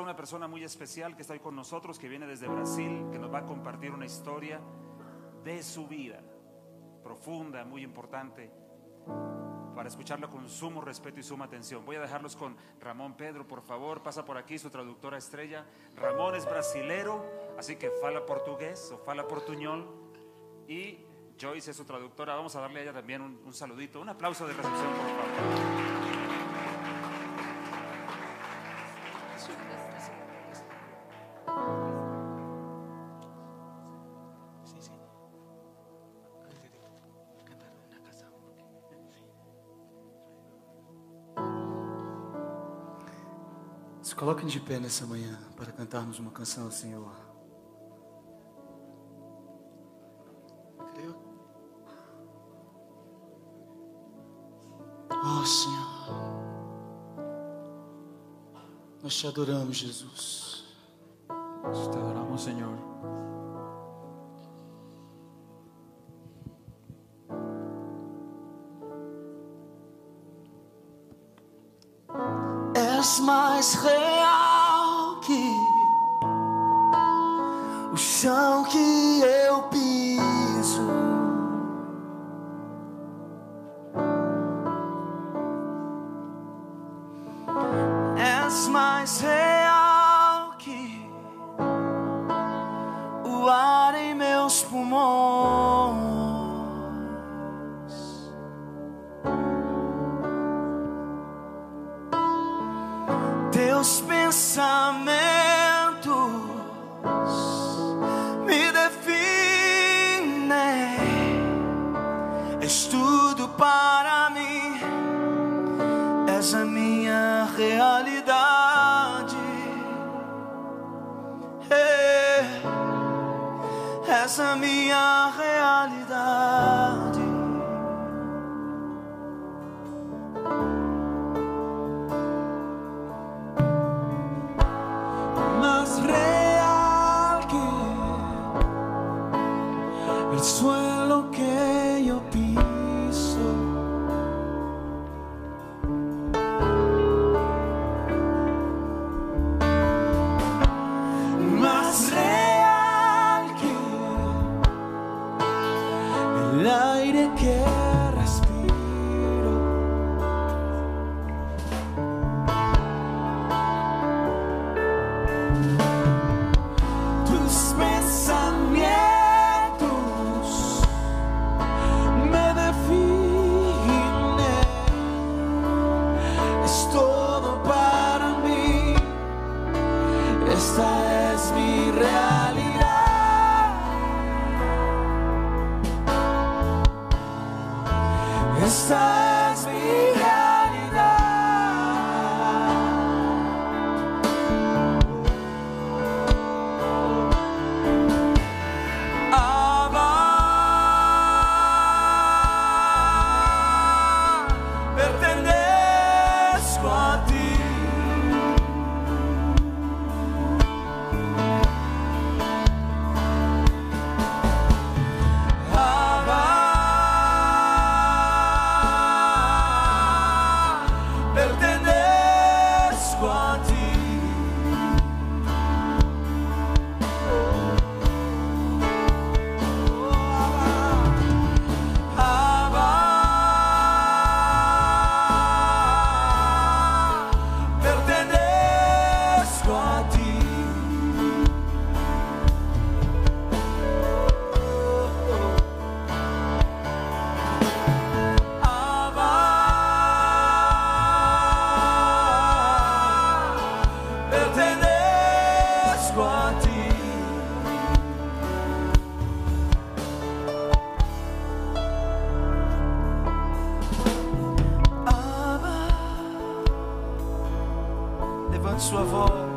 a una persona muy especial que está hoy con nosotros, que viene desde Brasil, que nos va a compartir una historia de su vida, profunda, muy importante, para escucharla con sumo respeto y suma atención. Voy a dejarlos con Ramón Pedro, por favor, pasa por aquí su traductora estrella. Ramón es brasilero, así que fala portugués o fala portuñol. Y Joyce es su traductora. Vamos a darle a ella también un, un saludito, un aplauso de recepción, por favor. Coloquem de pé nessa manhã para cantarmos uma canção ao Senhor. Oh Senhor, nós te adoramos, Jesus. Te adoramos, Señor. És mais real que o chão que eu piso. És mais real que o ar em meus pulmões. Teus pensamentos me definem. És tudo para mim. És a minha realidade. É. És a minha realidade. lo que yo pienso. Esta es mi realidad, esta es mi realidad. Abba, pertenezco a ti. Sua voz.